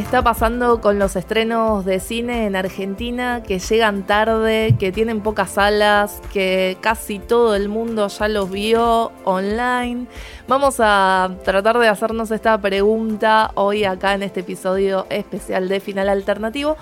está pasando con los estrenos de cine en Argentina que llegan tarde, que tienen pocas salas, que casi todo el mundo ya los vio online? Vamos a tratar de hacernos esta pregunta hoy acá en este episodio especial de Final Alternativo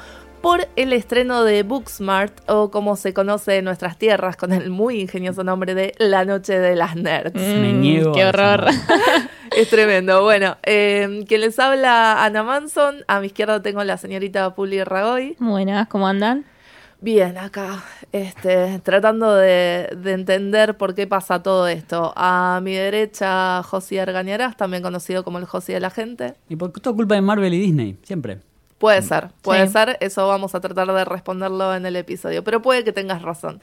por el estreno de Booksmart, o como se conoce en nuestras tierras, con el muy ingenioso nombre de La Noche de las Nerds. Me niego. Qué horror. Es tremendo. Bueno, eh, quien les habla Ana Manson. A mi izquierda tengo la señorita Puli Ragoy. Buenas, ¿cómo andan? Bien, acá, este, tratando de, de entender por qué pasa todo esto. A mi derecha, José Argañarás, también conocido como el José de la gente. Y por todo culpa de Marvel y Disney, siempre. Puede ser, puede Sí. ser, eso vamos a tratar de responderlo en el episodio, pero puede que tengas razón.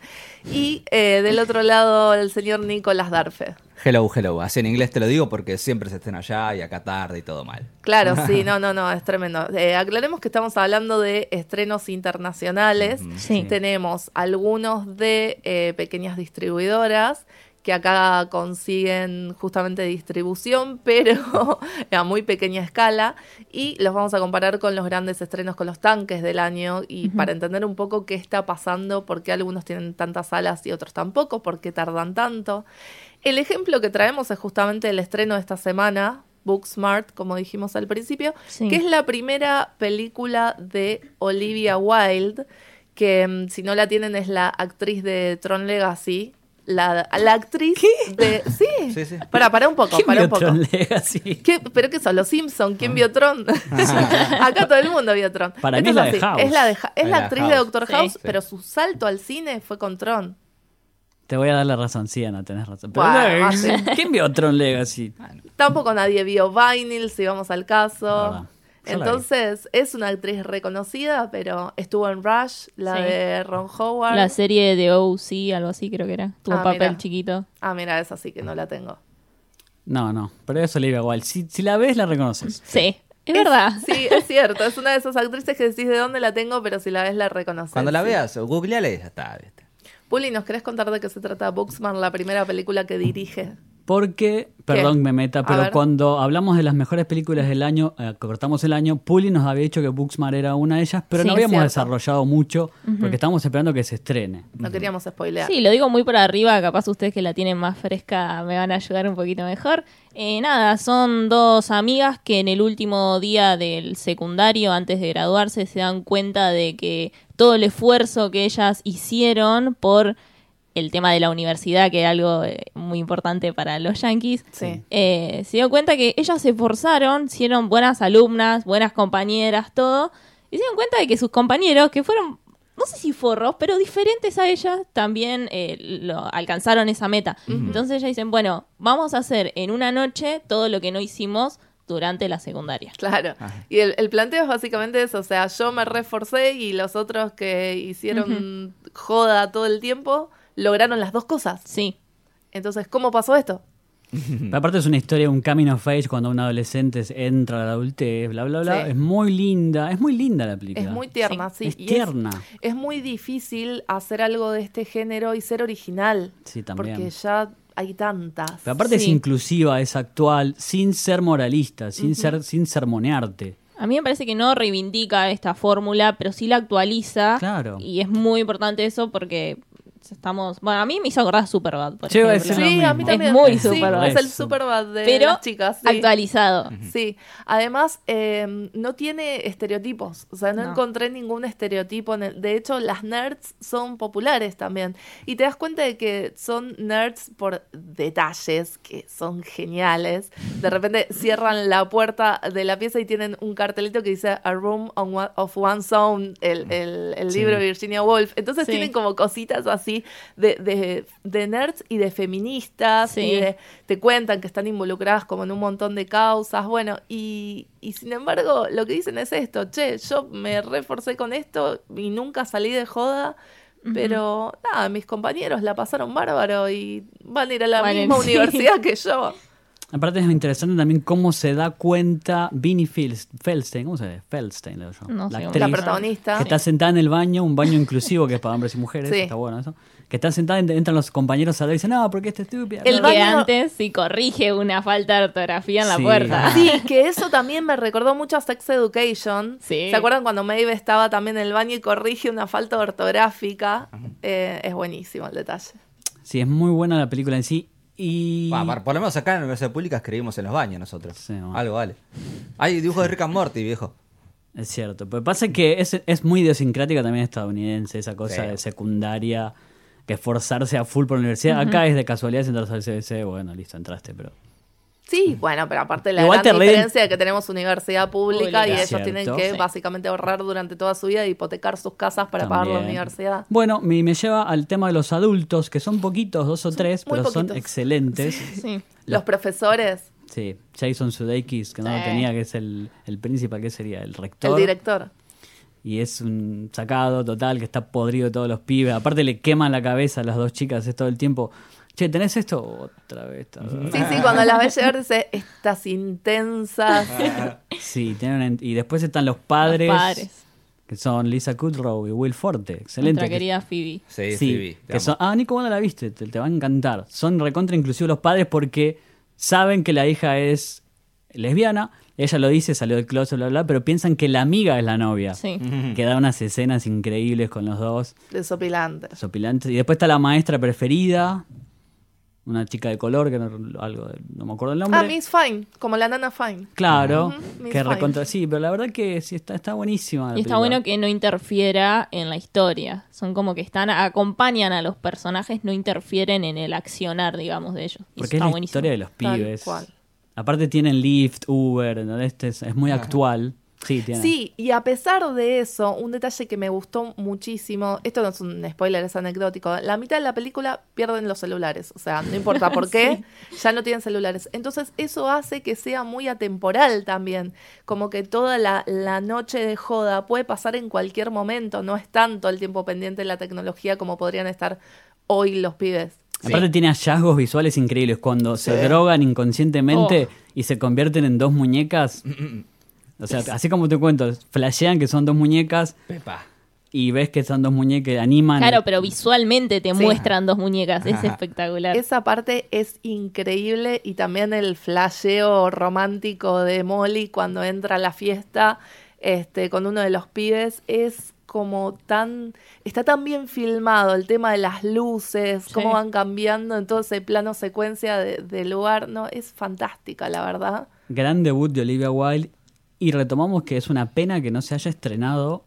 Y eh, del otro lado, el señor Nicolás Darfe. Hello, hello. Así en inglés te lo digo porque siempre se estén allá y acá tarde y todo mal. Claro, sí, no, no, no, es tremendo. Eh, aclaremos que estamos hablando de estrenos internacionales. Sí. Tenemos algunos de eh, pequeñas distribuidoras que acá consiguen justamente distribución, pero a muy pequeña escala, y los vamos a comparar con los grandes estrenos, con los tanques del año, y para entender un poco qué está pasando, por qué algunos tienen tantas salas y otros tampoco, por qué tardan tanto. El ejemplo que traemos es justamente el estreno de esta semana, Booksmart, como dijimos al principio, Sí. que es la primera película de Olivia Wilde, que mm, si no la tienen es la actriz de Tron Legacy. La, la actriz de... Sí, Sí, sí. Para, para un poco, ¿Quién para vio un poco. Legacy? ¿Qué? ¿Pero qué son? ¿Los Simpson? ¿Quién vio Tron? Acá todo el mundo vio Tron. Para mí es la de House. Es la, de es actriz House. de Doctor Sí. House, Sí. pero su salto al cine fue con Tron. Te voy a dar la razón, sí, Ana, tenés razón. Pero Bueno, no, así. ¿Quién vio Tron Legacy? Tampoco nadie vio Vinyl, si vamos al caso. Entonces, es una actriz reconocida, pero estuvo en Rush, la Sí. de Ron Howard. La serie de OC, algo así creo que era. Tuvo Ah, un papel mira. chiquito. Ah, mira, esa sí que no la tengo. No, no, pero eso le iba igual. Si, si la ves, la reconoces. Sí, es verdad. Sí, es cierto. Es una de esas actrices que decís de dónde la tengo, pero si la ves la reconoces. Cuando la Sí. veas, googleale, ya está, ¿viste? Puli, ¿nos querés contar de qué se trata Booksman, la primera película que dirige? Porque, perdón me meta, pero cuando hablamos de las mejores películas del año, eh, cortamos el año, Puli nos había dicho que Booksmart era una de ellas, pero Sí, no habíamos cierto. desarrollado mucho porque estábamos esperando que se estrene. No queríamos spoilear. Sí, lo digo muy por arriba, capaz ustedes que la tienen más fresca me van a ayudar un poquito mejor. Eh, nada, son dos amigas que en el último día del secundario, antes de graduarse, se dan cuenta de que todo el esfuerzo que ellas hicieron por el tema de la universidad, que era algo eh, muy importante para los yankees, Sí. eh, se dio cuenta que ellas se esforzaron, hicieron buenas alumnas, buenas compañeras, todo, y se dieron cuenta de que sus compañeros, que fueron, no sé si forros, pero diferentes a ellas, también eh, lo, alcanzaron esa meta. Entonces ellas dicen, bueno, vamos a hacer en una noche todo lo que no hicimos durante la secundaria. Claro. Y el, el planteo es básicamente eso. O sea, yo me reforcé y los otros que hicieron joda todo el tiempo lograron las dos cosas. Sí. Entonces, ¿cómo pasó esto? Pero aparte es una historia, un coming of age cuando un adolescente entra a la adultez, bla, bla, bla. Sí. Es muy linda, es muy linda la película. Es muy tierna, sí. Es y tierna. Es, muy difícil hacer algo de este género y ser original. Sí, también. Porque ya hay tantas. Pero aparte es inclusiva, es actual, sin ser moralista, sin ser, sin sermonearte. A mí me parece que no reivindica esta fórmula, pero sí la actualiza. Claro. Y es muy importante eso porque estamos... Bueno, a mí me hizo acordar a Superbad, por a ejemplo. Sí, a mí Es también. muy Sí, Superbad. Es el. Superbad de Pero las chicas. sí. actualizado. Sí, además eh, no tiene estereotipos, o sea, no, No. encontré ningún estereotipo. En el- de hecho, las nerds son populares también. Y te das cuenta de que son nerds por detalles que son geniales. De repente cierran la puerta de la pieza y tienen un cartelito que dice A Room on One- of One's Own, el, el- el Sí. libro de Virginia Woolf. Entonces Sí. tienen como cositas así de, de, de nerds y de feministas Sí. y de te cuentan que están involucradas como en un montón de causas, bueno, y, y sin embargo lo que dicen es esto, che, yo me reforcé con esto y nunca salí de joda, pero nada, mis compañeros la pasaron bárbaro y van a ir a la Vale, misma sí. universidad que yo. Aparte es interesante también cómo se da cuenta Vinnie Feldstein, ¿cómo se dice? Feldstein, le digo yo. No la cómo actriz, La protagonista. que está sentada en el baño, un baño inclusivo que es para hombres y mujeres, Sí. está bueno eso. Que está sentada, ent- entran los compañeros a ver y dicen, no, porque esta estúpida. El que baño- antes sí corrige una falta de ortografía en la Sí. puerta. Sí, que eso también me recordó mucho a Sex Education. Sí. ¿Se acuerdan cuando Maeve estaba también en el baño y corrige una falta ortográfica? Eh, es buenísimo el detalle. Sí, es muy buena la película en sí. Y. Por- por lo menos acá en la Universidad Pública escribimos en los baños nosotros. Sí, bueno. Algo vale. Hay dibujos de Rick and Morty, viejo. Es cierto. Pero pasa que es, es muy idiosincrática también estadounidense, esa cosa Sí. de secundaria, que esforzarse a full por la universidad. Acá es de casualidad si entras al CBC, bueno, listo, entraste, pero. Sí, bueno, pero aparte la Igual gran diferencia de que tenemos universidad pública, Pública. y ellos cierto. tienen que Sí. básicamente ahorrar durante toda su vida e hipotecar sus casas para pagar la universidad. Bueno, me, me lleva al tema de los adultos, que son poquitos, dos o tres, pero son excelentes. Sí. Los profesores, Sí, Jason Sudeikis, que no lo Sí. tenía, que es el, el principal, que sería el rector. el director. Y es un sacado total que está podrido de todos los pibes. Aparte le queman la cabeza a las dos chicas es todo el tiempo. Che, ¿tenés esto? Otra vez. Sí, sí, cuando las ves llegar dice, estas intensas. Sí, tienen y después están los padres, Los padres. que son Lisa Kudrow y Will Forte. Excelente. Nuestra que- querida Phoebe. Sí, Sí, Phoebe, que son, ah, Nico, ¿cuándo la viste? Te, te va a encantar. Son recontra inclusivos los padres porque saben que la hija es lesbiana. Ella lo dice, salió del closet, bla, bla, pero piensan que la amiga es la novia. Sí. Que da unas escenas increíbles con los dos, Desopilantes. sopilantes. Y después está la maestra preferida, una chica de color, que no, algo, de- no me acuerdo el nombre. Ah, Miss Fine, como la nana Fine. Claro, Ujú, Miss que Fine. recontra... Sí, pero la verdad que sí, está, está buenísima. la Y está película. bueno que no interfiera en la historia. Son como que están, acompañan a los personajes, no interfieren en el accionar, digamos, de ellos. Y Porque eso es está la buenísimo. historia de los Tal pibes. cual. Aparte tienen Lyft, Uber, ¿entendés? Este es, es muy actual. Sí, tiene. Sí, y a pesar de eso, un detalle que me gustó muchísimo, esto no es un spoiler, es anecdótico, la mitad de la película pierden los celulares, o sea, no importa por qué, ya no tienen celulares. Entonces eso hace que sea muy atemporal también, como que toda la, la noche de joda puede pasar en cualquier momento, no es tanto el tiempo pendiente de la tecnología como podrían estar hoy los pibes. Aparte tiene hallazgos visuales increíbles. Cuando se drogan inconscientemente Oh. y se convierten en dos muñecas. O sea, así como te cuento, flashean que son dos muñecas Pepa. y ves que son dos muñecas que animan. Claro, pero visualmente te Sí. muestran dos muñecas. Es Ajá. espectacular. Esa parte es increíble y también el flasheo romántico de Molly cuando entra a la fiesta este, con uno de los pibes es como tan está tan bien filmado el tema de las luces Sí. cómo van cambiando en todo ese plano secuencia de- del lugar no es fantástica la verdad Gran debut de Olivia Wilde. Y retomamos que es una pena que no se haya estrenado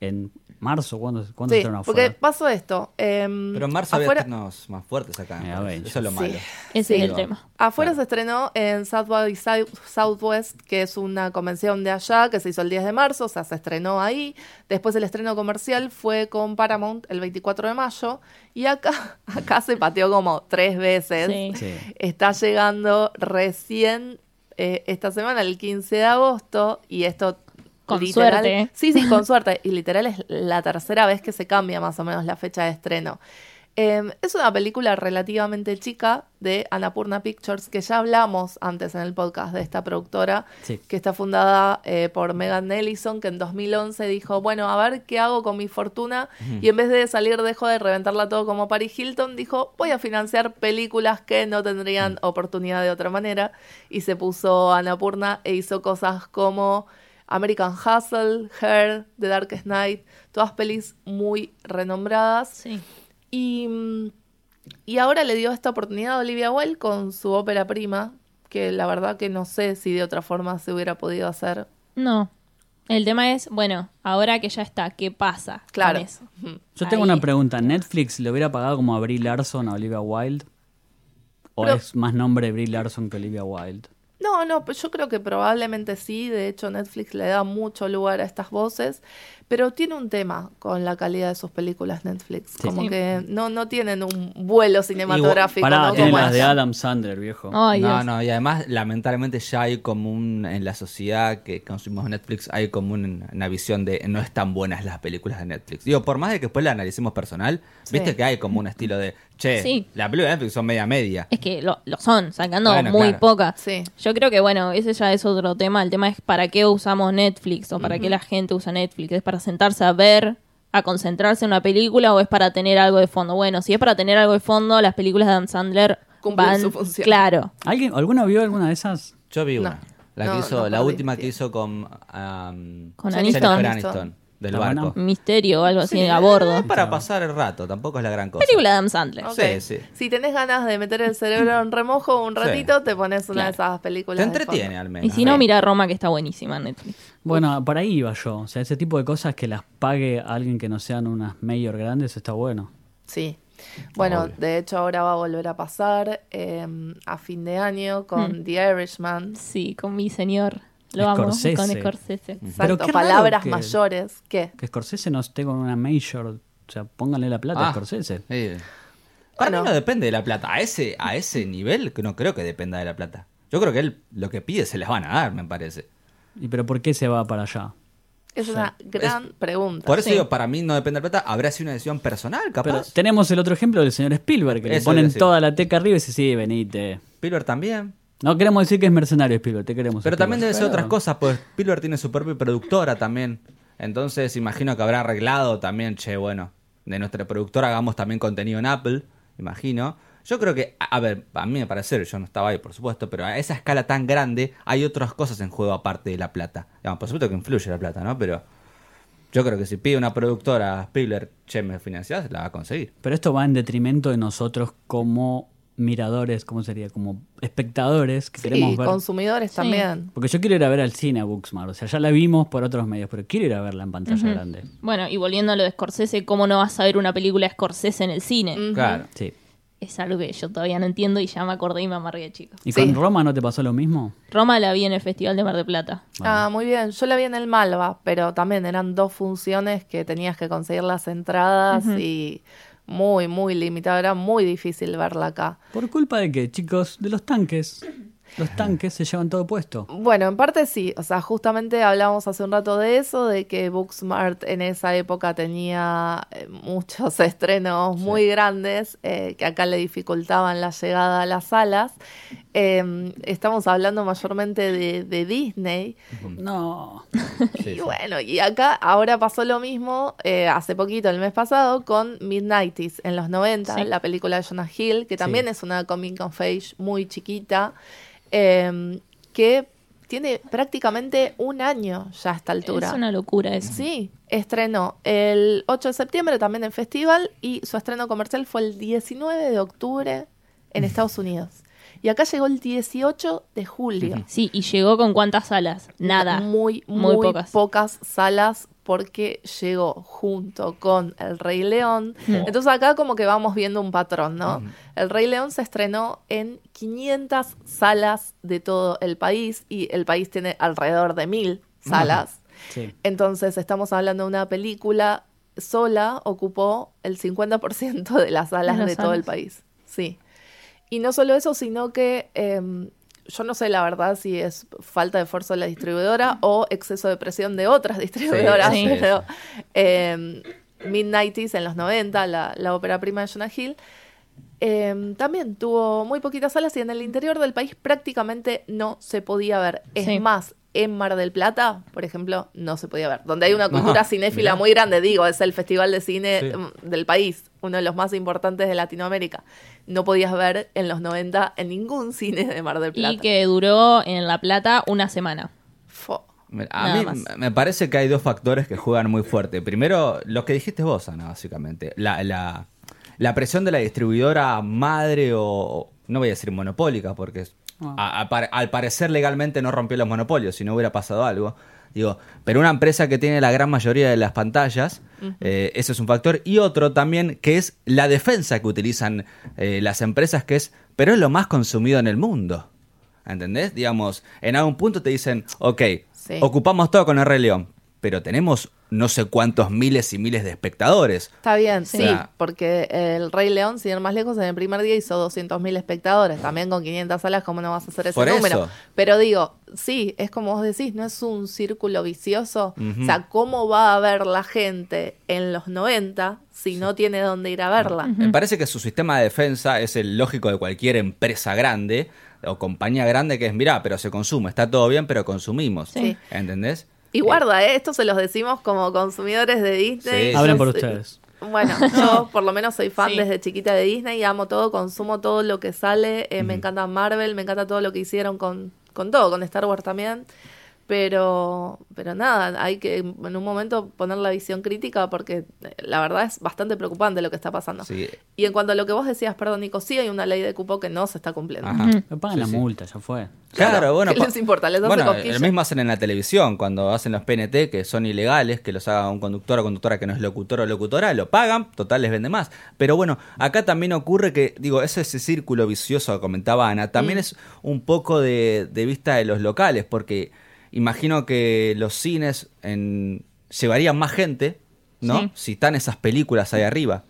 en marzo. ¿Cuándo, se sí estrenó porque afuera? pasó esto em, Pero en marzo afuera, había estrenos más fuertes acá. Eh. Avengers. Eso es lo Sí. malo. Ese es Sí. el tema. Afuera se estrenó en South by Southwest, que es una convención de allá que se hizo el 10 de marzo, o sea, se estrenó ahí. Después el estreno comercial fue con Paramount el 24 de mayo. Y acá, acá se pateó como tres veces. Sí. Sí. Está llegando recién eh, esta semana, el 15 de agosto, y esto... Con literal- suerte. Sí, sí, con suerte. Y literal es la tercera vez que se cambia más o menos la fecha de estreno. Eh, es una película relativamente chica de Annapurna Pictures, que ya hablamos antes en el podcast de esta productora, Sí. que está fundada eh, por Megan Nelson, que en 2011 dijo, bueno, a ver qué hago con mi fortuna, y en vez de salir de joda y reventarla todo como Paris Hilton, dijo, voy a financiar películas que no tendrían oportunidad de otra manera, y se puso Annapurna e hizo cosas como American Hustle, Her, The Darkest Night, todas pelis muy renombradas. Sí. Y, y ahora le dio esta oportunidad a Olivia Wilde con su ópera prima, que la verdad que no sé si de otra forma se hubiera podido hacer. No. El tema es, bueno, ahora que ya está, ¿qué pasa Claro. con eso? Yo tengo Ahí. una pregunta. ¿Netflix le hubiera pagado como a Brie Larson a Olivia Wilde? ¿O Pero- es más nombre Brie Larson que Olivia Wilde? No, no, pues yo creo que probablemente sí. De hecho, Netflix le da mucho lugar a estas voces. Pero tiene un tema con la calidad de sus películas Netflix. Sí. Como Sí. que no, no tienen un vuelo cinematográfico. Pará, ¿no? las de. Adam Sandler, viejo. No, no, y además, lamentablemente, ya hay como un. En la sociedad que consumimos Netflix, hay como un- una visión de no están buenas las películas de Netflix. Digo, por más de que después la analicemos personal, Sí. viste que hay como un estilo de che, Sí. la película de Netflix son media media. Es que lo, lo son, sacando Bueno, muy claro. pocas. Sí. Yo creo que, bueno, ese ya es otro tema. El tema es para qué usamos Netflix o para qué la gente usa Netflix. ¿Es para sentarse a ver, a concentrarse en una película o es para tener algo de fondo? Bueno, si es para tener algo de fondo, las películas de Adam Sandler Cumplen van... su función. Claro. ¿Alguien, ¿Alguno vio alguna de esas? Yo vi No. una. La, No, que hizo, no la última que hizo con, um, Con. Aniston, del Está barco. buena. Misterio o algo así Sí, a bordo. es para pasar el rato, tampoco es la gran cosa. Película de Adam Sandler. Ok. Sí, sí. Si tenés ganas de meter el cerebro en remojo un Sí. ratito, te pones una de esas películas. Te de entretiene fondo. al menos. Y si no, Sí. mira Roma, que está buenísima en Netflix. Bueno, por ahí iba yo. O sea, ese tipo de cosas que las pague alguien que no sean unas mayor grandes está bueno. Sí. Bueno, Obvio. de hecho ahora va a volver a pasar eh, a fin de año con Mm. The Irishman. Sí, con mi señor. Lo amo. Scorsese. Con Scorsese. Pero Exacto, qué raro palabras que- mayores. ¿Qué? Que Scorsese no esté con una major. O sea, pónganle la plata a Ah, Scorsese. sí. Para Bueno. mí no depende de la plata. A ese, a ese nivel que no creo que dependa de la plata. Yo creo que él lo que pide se les van a dar, me parece. ¿Y pero por qué se va para allá? Es una gran pregunta. Por eso Sí. digo, para mí no depende de la plata. Habrá sido una decisión personal, Pero capaz. tenemos el otro ejemplo del señor Spielberg, que le Eso ponen a decir. toda la teca arriba y dice, sí, venite. Spielberg también. No queremos decir que es mercenario Spielberg, te queremos. Pero también debe ser otras cosas, pues Spielberg tiene su propia productora también. Entonces imagino que habrá arreglado también, che, bueno, de nuestra productora hagamos también contenido en Apple, imagino. Yo creo que, a a ver, a mí me parece, yo no estaba ahí, por supuesto, pero a esa escala tan grande hay otras cosas en juego aparte de la plata. Digamos, por supuesto que influye la plata, ¿no? Pero yo creo que si pide una productora a Spielberg, che, me financiás, la va a conseguir. Pero esto va en detrimento de nosotros como miradores, ¿cómo sería? Como espectadores que Sí, queremos ver. consumidores también. Porque yo quiero ir a ver al cine a Booksmart. O sea, ya la vimos por otros medios, pero quiero ir a verla en pantalla grande. Bueno, y volviendo a lo de Scorsese, ¿cómo no vas a ver una película de Scorsese en el cine? Claro. Sí. Es algo que yo todavía no entiendo y ya me acordé y me amargué, chicos. ¿Y Sí. con Roma no te pasó lo mismo? Roma la vi en el Festival de Mar del Plata. Ah, muy bien. Yo la vi en el Malva, pero también eran dos funciones que tenías que conseguir las entradas y muy, muy limitado. Era muy difícil verla acá. ¿Por culpa de qué, chicos? De los tanques. Los tanques se llevan todo puesto. Bueno, en parte sí. O sea, justamente hablábamos hace un rato de eso, de que Booksmart en esa época tenía eh, muchos estrenos muy grandes eh, que acá le dificultaban la llegada a las salas. Eh, estamos hablando mayormente de, de Disney. No. Sí, y bueno, y acá ahora pasó lo mismo eh, hace poquito, el mes pasado, con Midnighties en los 90, Sí. la película de Jonah Hill, que también Sí. es una comic of age muy chiquita, eh, que tiene prácticamente un año ya a esta altura. Es una locura eso. Sí, estrenó el 8 de septiembre también en festival y su estreno comercial fue el 19 de octubre en Estados Unidos. Y acá llegó el 18 de julio. Sí, y llegó con cuántas salas? Nada. Muy, Muy muy, pocas. pocas. salas porque llegó junto con El Rey León. Mm. Entonces acá como que vamos viendo un patrón, ¿no? El Rey León se estrenó en 500 salas de todo el país y el país tiene alrededor de mil salas. Sí. Entonces estamos hablando de una película sola, ocupó el 50% de las salas De todo el país. Sí. Y no solo eso, sino que em, yo no sé la verdad si es falta de esfuerzo de la distribuidora o exceso de presión de otras distribuidoras, sí, pero em, Midnighties en los 90, la, la ópera prima de Jonah Hill, em, también tuvo muy poquitas salas y en el interior del país prácticamente no se podía ver. Es más, en Mar del Plata, por ejemplo, no se podía ver. Donde hay una cultura cinéfila muy grande, digo, es el festival de cine Sí. mm, del país, uno de los más importantes de Latinoamérica. No podías ver en los 90 en ningún cine de Mar del Plata. Y que duró en La Plata una semana. Fo. A Nada mí más. me parece que hay dos factores que juegan muy fuerte. Primero, lo que dijiste vos, Ana, básicamente. La, la, la presión de la distribuidora madre o, no voy a decir monopólica, porque a- a par- al parecer legalmente no rompió los monopolios, si no hubiera pasado algo. Digo, pero una empresa que tiene la gran mayoría de las pantallas, eh, ese es un factor. Y otro también, que es la defensa que utilizan eh, las empresas, que es, pero es lo más consumido en el mundo. ¿Entendés? Digamos, en algún punto te dicen, ok, Sí. ocupamos todo con el Rey León, pero tenemos no sé cuántos miles y miles de espectadores. Está bien, sí, porque el Rey León, sin ir más lejos, en el primer día hizo 200.000 espectadores. También con 500 salas, ¿cómo no vas a hacer ese Por número? eso. Pero digo, sí, es como vos decís, no es un círculo vicioso. O sea, ¿cómo va a ver la gente en los 90 si no tiene dónde ir a verla? Me parece que su sistema de defensa es el lógico de cualquier empresa grande o compañía grande que es, mirá, pero se consume, está todo bien, pero consumimos. Sí. ¿Entendés? Y guarda, ¿eh? esto se los decimos como consumidores de Disney. Sí. Hablen por ustedes. Bueno, yo por lo menos soy fan Sí. desde chiquita de Disney y amo todo, consumo todo lo que sale. eh, Me encanta Marvel, me encanta todo lo que hicieron con, con todo, con Star Wars también. Pero, pero nada, hay que en un momento poner la visión crítica porque eh, la verdad es bastante preocupante lo que está pasando. Sí. Y en cuanto a lo que vos decías, perdón, Nico, sí hay una ley de cupo que no se está cumpliendo. Ajá. Me pagan Sí, la sí. multa, ya fue. Claro, Claro, bueno. ¿qué les importa? Les bueno, cosquillas. el mismo hacen en la televisión, cuando hacen los PNT, que son ilegales, que los haga un conductor o conductora que no es locutor o locutora, lo pagan, total les vende más. Pero bueno, acá también ocurre que, digo, ese, ese círculo vicioso que comentaba Ana, también Mm. es un poco de, de vista de los locales, porque imagino que los cines en, llevarían más gente, ¿no? Sí. Si están esas películas ahí arriba.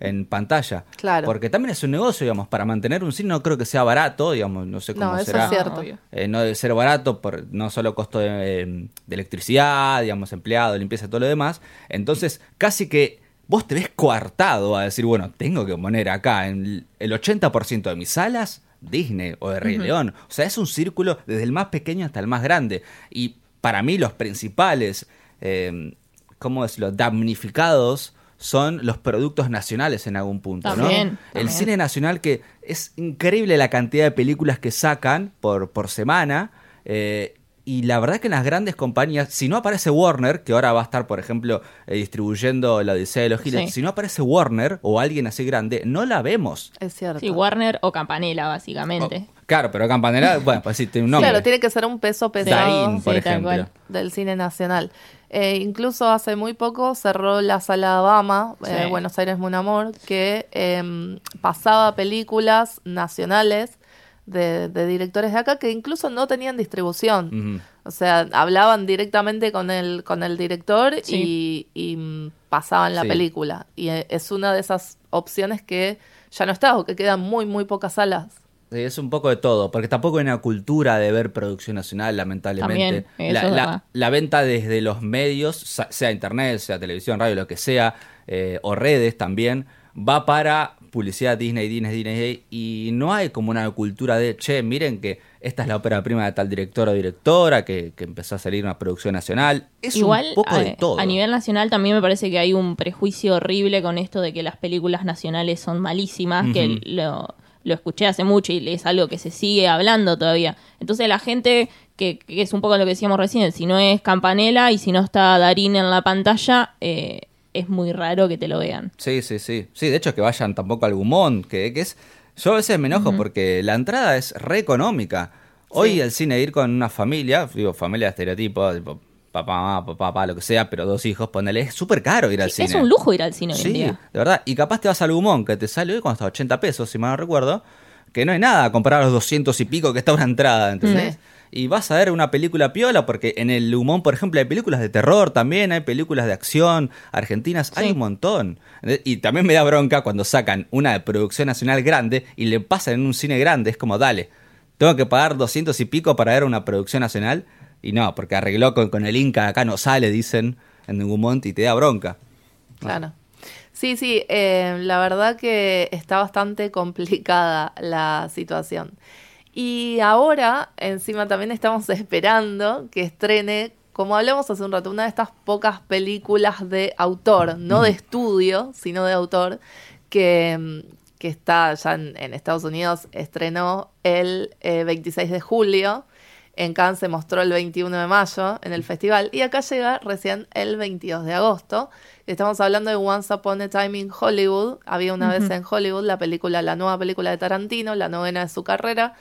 En pantalla. Claro. Porque también es un negocio, digamos, para mantener un cine no creo que sea barato, digamos, no sé cómo No, eso será. es cierto. Eh, no debe ser barato por no solo costo de, eh, de electricidad, digamos, empleado, limpieza, todo lo demás. Entonces, casi que vos te ves coartado a decir, bueno, tengo que poner acá en el 80% de mis salas Disney o de Rey León. O sea, es un círculo desde el más pequeño hasta el más grande. Y para mí los principales, eh, ¿cómo decirlo?, damnificados son los productos nacionales en algún punto, ¿no? También, El también. cine nacional que es increíble la cantidad de películas que sacan por, por semana. eh, y la verdad que en las grandes compañías, si no aparece Warner, que ahora va a estar, por ejemplo, eh, distribuyendo la Odisea de los Giles, Sí. si no aparece Warner o alguien así grande, no la vemos. Es cierto. Sí, Warner o Campanella, básicamente. Claro, pero Campanella, bueno, pues sí, tiene un nombre. Claro, tiene que ser un peso pesado Darín, por Sí, ejemplo. cual. del cine nacional. Eh, incluso hace muy poco cerró la sala Obama, eh, Sí. Buenos Aires Mon Amor, que em, pasaba películas nacionales de, de directores de acá que incluso no tenían distribución. O sea, hablaban directamente con el, con el director Sí. y, y, pasaban la Sí. película. Y eh, es una de esas opciones que ya no está o que quedan muy, muy pocas salas. Sí, es un poco de todo, porque tampoco hay una cultura de ver producción nacional, lamentablemente. También, eso la, es la- la venta desde los medios, sea internet, sea televisión, radio, lo que sea, eh, o redes también, va para publicidad Disney, Disney, Disney, y no hay como una cultura de, che, miren que esta es la ópera prima de tal director o directora, que, que empezó a salir una producción nacional. Es Igual, un poco a, de todo. a nivel nacional también me parece que hay un prejuicio horrible con esto de que las películas nacionales son malísimas, que lo, lo escuché hace mucho y es algo que se sigue hablando todavía. Entonces la gente, que, que es un poco lo que decíamos recién, si no es Campanella y si no está Darín en la pantalla, eh, es muy raro que te lo vean. Sí, sí, sí. Sí, de hecho que vayan tampoco al Gumón, que, que es... Yo a veces me enojo porque la entrada es re económica. Hoy Sí. el cine ir con una familia, digo, familia de estereotipo, tipo, papá, mamá, papá, papá, lo que sea, pero dos hijos, ponele, es súper caro ir al Sí, cine. es un lujo ir al cine hoy en Sí, día. de verdad. Y capaz te vas al Gumón, que te sale hoy cuando está 80 pesos, si mal no recuerdo, que no hay nada comparado a los 200 y pico que está una entrada, ¿entendés? Sí. Y vas a ver una película piola, porque en el Humón, por ejemplo, hay películas de terror también, hay películas de acción argentinas, hay un montón. Y también me da bronca cuando sacan una de producción nacional grande y le pasan en un cine grande, es como, dale, tengo que pagar 200 y pico para ver una producción nacional. Y no, porque arregló con, con el Inca, acá no sale, dicen, en ningún monte y te da bronca. Claro. Sí, sí, eh, la verdad que está bastante complicada la situación. Y ahora, encima también estamos esperando que estrene, como hablamos hace un rato, una de estas pocas películas de autor, no de estudio, sino de autor, que, que está ya en, en Estados Unidos, estrenó el eh, 26 de julio. En Cannes se mostró el 21 de mayo en el festival y acá llega recién el 22 de agosto. Estamos hablando de Once Upon a Time in Hollywood. Había una vez en Hollywood la película, la nueva película de Tarantino, la novena de su carrera,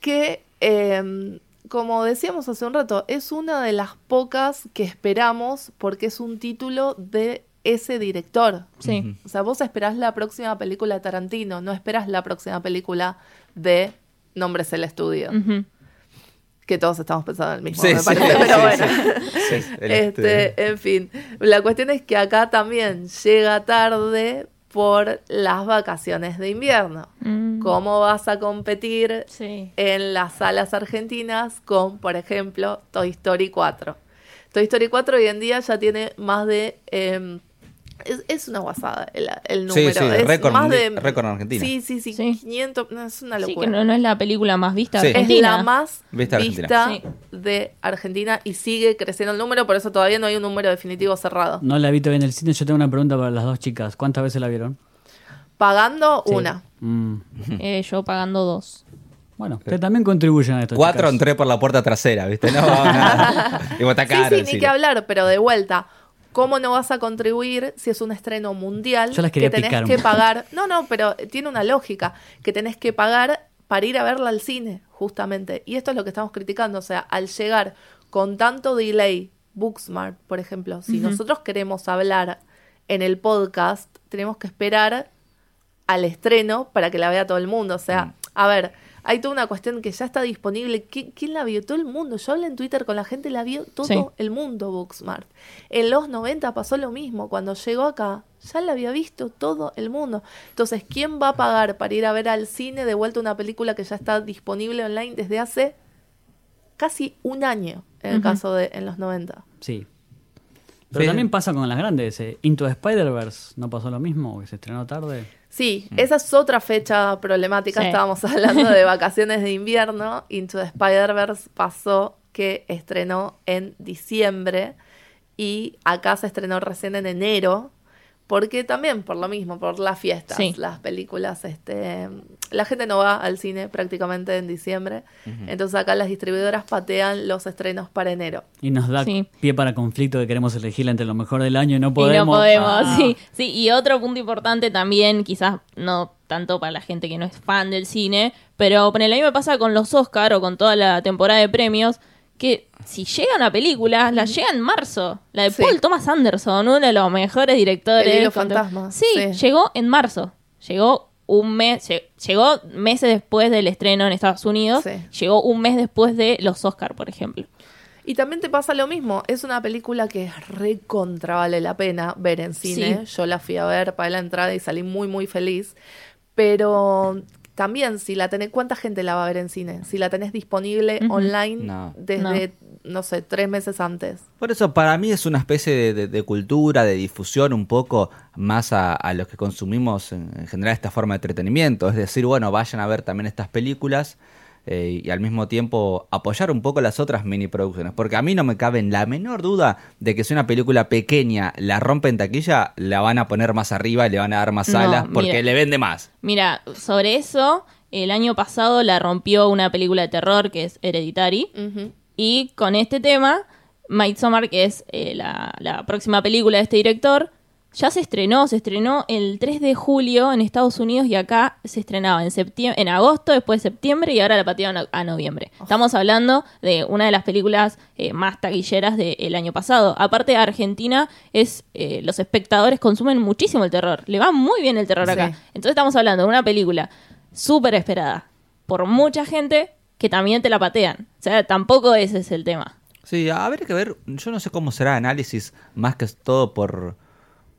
que, eh, como decíamos hace un rato, es una de las pocas que esperamos porque es un título de ese director. Sí. O sea, vos esperás la próxima película de Tarantino, no esperás la próxima película de Nombres el Estudio. Que todos estamos pensando en el mismo, Sí, me sí, parece, sí, pero sí, bueno. Este, este- en fin, la cuestión es que acá también llega tarde por las vacaciones de invierno. Mm. ¿Cómo vas a competir Sí. en las salas argentinas con, por ejemplo, Toy Story 4? Toy Story 4 hoy en día ya tiene más de... eh, es, es una guasada el, el Sí, número. sí, es récord más de, récord en Argentina. Sí, sí, sí, Sí. 500, no, es una Sí, locura. que no, no es la película más vista Sí. de Es la más Vista vista, Argentina. de Argentina y sigue creciendo el número, por eso todavía no hay un número definitivo cerrado. No la vi todavía en el cine. Yo tengo una pregunta para las dos chicas. ¿Cuántas veces la vieron? Pagando Sí. una. Mm. Eh, yo pagando dos. Bueno, ustedes también contribuyen a esto. Cuatro chicas. entré por la puerta trasera, ¿viste? No. Digo, está Sí, caro sí, ni que hablar, pero de vuelta. ¿Cómo no vas a contribuir si es un estreno mundial Yo las que quería tenés picar un que poco. pagar? No, no, pero tiene una lógica que tenés que pagar para ir a verla al cine, justamente. Y esto es lo que estamos criticando, o sea, al llegar con tanto delay, Booksmart, por ejemplo, si nosotros queremos hablar en el podcast, tenemos que esperar al estreno para que la vea todo el mundo. O sea, Mm. a ver, hay toda una cuestión que ya está disponible. ¿Qui- ¿Quién la vio? Todo el mundo. Yo hablé en Twitter con la gente, la vio todo Sí. el mundo, Booksmart. En los 90 pasó lo mismo. Cuando llegó acá, ya la había visto todo el mundo. Entonces, ¿quién va a pagar para ir a ver al cine de vuelta una película que ya está disponible online desde hace casi un año, en el caso de en los 90? Sí. Pero Sí. también pasa con las grandes. eh. Into the Spider-Verse no pasó lo mismo, que se estrenó tarde. Sí, esa es otra fecha problemática. Sí. Estábamos hablando de vacaciones de invierno. Into the Spider-Verse pasó que estrenó en diciembre y acá se estrenó recién en enero. Porque también, por lo mismo, por las fiestas, Sí. las películas, este, la gente no va al cine prácticamente en diciembre. Entonces acá las distribuidoras patean los estrenos para enero. Y nos da Sí. pie para conflicto que queremos elegir entre lo mejor del año y no podemos. Y no podemos, Ah. sí. sí. Y otro punto importante también, quizás no tanto para la gente que no es fan del cine, pero ponele, a mí me pasa con los Oscar o con toda la temporada de premios, que si llega una película, la llega en marzo. La de Sí. Paul Thomas Anderson, uno de los mejores directores. El hilo Con- fantasma, Sí, sí. llegó en marzo. Llegó un mes, lle- llegó meses después del estreno en Estados Unidos, Sí. llegó un mes después de los Oscar, por ejemplo. Y también te pasa lo mismo, es una película que recontra vale la pena ver en cine. Yo la fui a ver para la entrada y salí muy muy feliz. Pero también si la tenés, ¿cuánta gente la va a ver en cine? Si la tenés disponible online No. desde, no. sé, tres meses antes. Por eso, para mí es una especie de, de- de cultura, de difusión un poco más a, a los que consumimos en, en general esta forma de entretenimiento. Es decir, bueno, vayan a ver también estas películas eh, y al mismo tiempo apoyar un poco las otras mini producciones. Porque a mí no me cabe en la menor duda de que si una película pequeña la rompe en taquilla, la van a poner más arriba y le van a dar más No, salas porque mira. le vende más. Mira, sobre eso, el año pasado la rompió una película de terror que es Hereditary. Y con este tema, Midsommar, que es eh, la, la próxima película de este director, ya se estrenó, se estrenó el 3 de julio en Estados Unidos y acá se estrenaba en septiembre, en agosto, después de septiembre y ahora la patearon a, noviembre. Estamos hablando de una de las películas eh, más taquilleras del año pasado. Aparte, Argentina es eh, los espectadores consumen muchísimo el terror. Le va muy bien el terror Sí. acá. Entonces estamos hablando de una película súper esperada por mucha gente que también te la patean. O sea, tampoco ese es el tema. Sí, a ver que ver, yo no sé cómo será análisis más que todo por,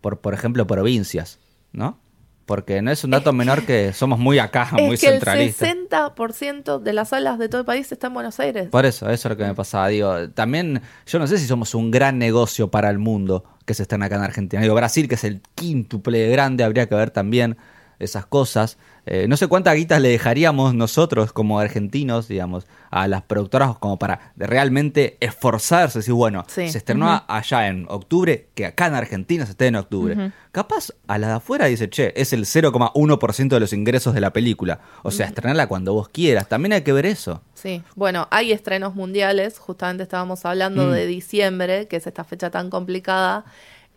por, por ejemplo, provincias, ¿no? Porque no es un dato menor que somos muy acá, muy es que el centralistas. 60% de las salas de todo el país está en Buenos Aires. Por eso, eso es lo que me pasaba. Digo, también, yo no sé si somos un gran negocio para el mundo que se están acá en Argentina. Digo, Brasil, que es el quíntuple grande, habría que ver también esas cosas. Eh, no sé cuántas guitas le dejaríamos nosotros como argentinos, digamos, a las productoras como para realmente esforzarse. Decir, bueno, Sí. se estrenó allá en octubre, que acá en Argentina se esté en octubre. Capaz a la de afuera dice, che, es el 0,1% de los ingresos de la película. O sea, estrenarla cuando vos quieras. También hay que ver eso. Sí, bueno, hay estrenos mundiales, justamente estábamos hablando Mm. de diciembre, que es esta fecha tan complicada.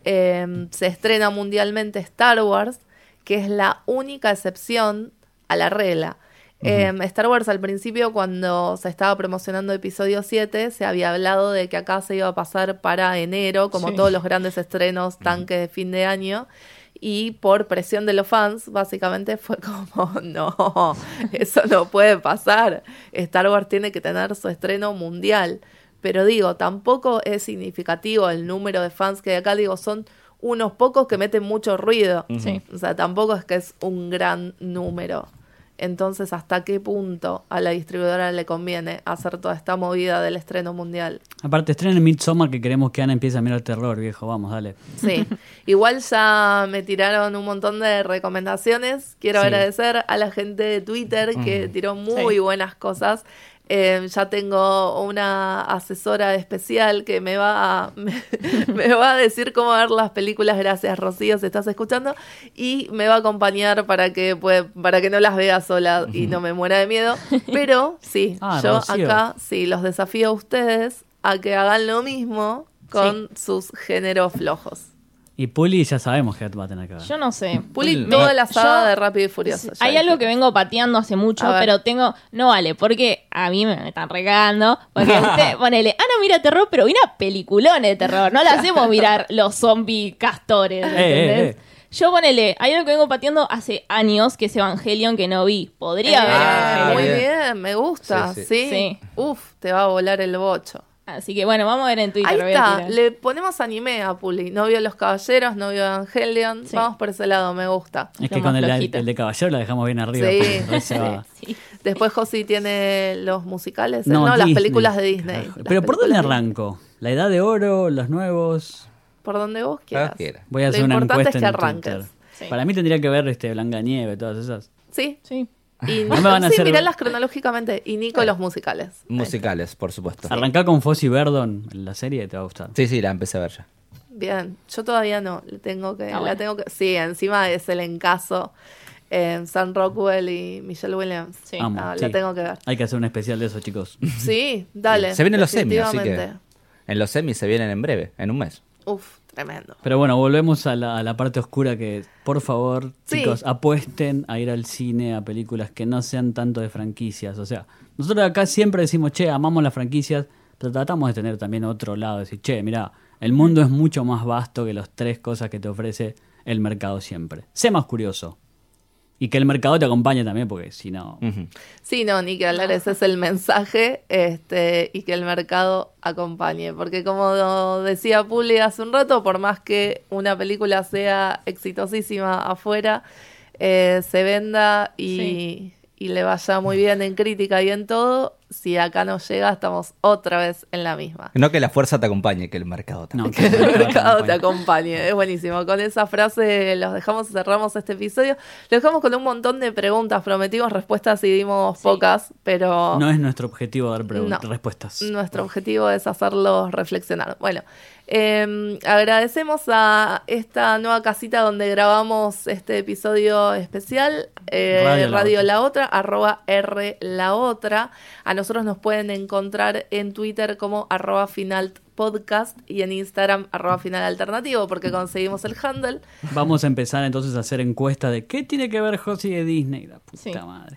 Eh, se estrena mundialmente Star Wars, que es la única excepción a la regla. Eh, Star Wars al principio, cuando se estaba promocionando episodio 7, se había hablado de que acá se iba a pasar para enero, como Sí. todos los grandes estrenos tanques de fin de año. y por presión de los fans, básicamente fue como, no, eso no puede pasar. Star Wars tiene que tener su estreno mundial. Pero digo, tampoco es significativo el número de fans que hay acá, digo, son unos pocos que meten mucho ruido. Sí. O sea, tampoco es que es un gran número. Entonces, ¿hasta qué punto a la distribuidora le conviene hacer toda esta movida del estreno mundial? Aparte, estrena en Midsommar que queremos que Ana empiece a mirar terror, viejo. Vamos, dale. Sí, igual ya me tiraron un montón de recomendaciones. Quiero Sí. agradecer a la gente de Twitter que tiró muy Sí. buenas cosas. Eh, ya tengo una asesora especial que me va, a, me, me va a decir cómo ver las películas. Gracias, Rocío, si estás escuchando. Y me va a acompañar para que, puede- para que no las vea sola y no me muera de miedo. Pero sí, Ah, yo Rocío. acá sí los desafío a ustedes a que hagan lo mismo con sus géneros flojos. Y Puli ya sabemos que va a tener que ver. Yo no sé. Puli toda la saga de Rápido y Furioso. ya Hay dije. algo que vengo pateando hace mucho, A ver. pero tengo. No vale, porque a mí me están regando. Porque usted, ponele, ah, no mira terror, pero mira peliculones de terror. No le hacemos mirar los zombie castores. ¿entendés? Eh, eh, eh. Yo ponele, hay algo que vengo pateando hace años, que es Evangelion, que no vi. Podría Eh, ver Ah, muy bien. me gusta. Sí, Sí, sí. Sí. Uf, te va a volar el bocho. Así que bueno, vamos a ver en Twitter. Ahí voy a está, tirar. le ponemos anime a Puli. No vio Los Caballeros, no vio Evangelion. Sí. Vamos por ese lado, me gusta. Es que Lo con el, de Caballero la dejamos bien arriba. Sí. Sí. Después Josi tiene los musicales. No, las películas de Disney. Carajo. Pero ¿por dónde arranco? ¿La edad de oro? ¿Los nuevos? Por donde vos quieras. Voy a Lo hacer una importante encuesta es que en arranques. Twitter. Sí. Para mí tendría que ver este Blanca Nieve, todas esas. Sí. Sí. Y No me van a sí, hacer- miralas cronológicamente. Y Nico los musicales. Musicales, por supuesto. Arrancá con Fossi Verdon en la serie y te va a gustar. Sí, sí, la empecé a ver ya. Bien, yo todavía no, le tengo que, Ah, la bueno. tengo que, sí, encima es el encaso eh, Sam Rockwell y Michelle Williams. Sí. Amo, Ah, sí. La tengo que ver. Hay que hacer un especial de eso, chicos. Sí, dale. Se vienen los semis, así que. En los semis se vienen en breve, en un mes. Uf, tremendo. Pero bueno, volvemos a la, a la parte oscura que, por favor, Sí. chicos, apuesten a ir al cine, a películas que no sean tanto de franquicias. O sea, nosotros acá siempre decimos, che, amamos las franquicias, pero tratamos de tener también otro lado, decir, che, mira, el mundo es mucho más vasto que las tres cosas que te ofrece el mercado siempre. Sé más curioso. Y que el mercado te acompañe también, porque si no... Ujú. Sí, no, ni que hablar, ese es el mensaje, este, y que el mercado acompañe. Porque como decía Puli hace un rato, por más que una película sea exitosísima afuera, eh, se venda y, Sí. Y le vaya muy bien en crítica y en todo, si acá no llega, estamos otra vez en la misma. No que la fuerza te acompañe, que el mercado te No, Que el mercado te acompañe. Es buenísimo. Con esa frase los dejamos, cerramos este episodio. Lo dejamos con un montón de preguntas. Prometimos respuestas y dimos Sí. pocas, pero No es nuestro objetivo dar No. respuestas. nuestro objetivo es hacerlos reflexionar. Bueno, eh, agradecemos a esta nueva casita donde grabamos este episodio especial, eh, Radio Radio, La La Otra, arroba R La Otra. A nosotros nos pueden encontrar en Twitter como arroba final podcast y en Instagram arroba final alternativo porque conseguimos el handle. Vamos a empezar entonces a hacer encuestas de qué tiene que ver Josie de Disney. La puta Sí. madre.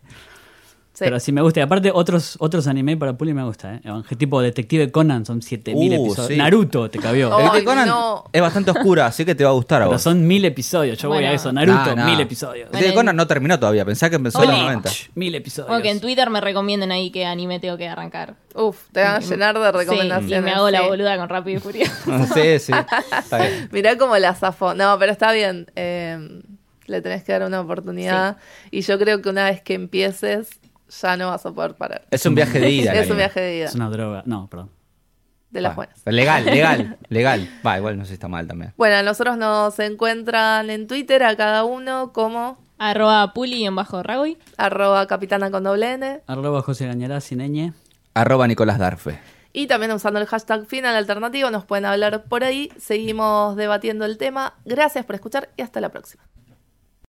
Sí. Pero sí me gusta. Y aparte, otros, otros anime para Puli me gusta, ¿eh? Tipo Detective Conan, son 7000 Uh, episodios. sí. Naruto te cabió. Oh, El Ay, de Conan no. es bastante oscura, así que te va a gustar a Pero vos. son mil episodios. Yo voy Bueno. a eso. Naruto, No, no. mil episodios. El de Conan no terminó todavía, pensá que empezó en los 90. Bleach, mil episodios. Como que en Twitter me recomienden ahí que anime tengo que arrancar. Uf, te van a llenar de recomendaciones. Sí, y me hago la sí. boluda con Rápido y Furioso. sí, sí. Está bien. Mirá cómo la zafó. No, pero está bien. eh, le tenés que dar una oportunidad. Y yo creo que una vez que empieces, ya no vas a poder parar. Es un viaje de ida. Es un viaje de ida. Es una droga. No, perdón. De las Va, buenas. Legal, legal, legal. Va, igual no sé si está mal también. Bueno, a nosotros nos encuentran en Twitter a cada uno como Arroba Puli en bajo Ragoy. arroba capitana con doble N. Arroba José Gañará sin ñ. Arroba Nicolás Darfe. Y también usando el hashtag final alternativo nos pueden hablar por ahí. Seguimos debatiendo el tema. Gracias por escuchar y hasta la próxima.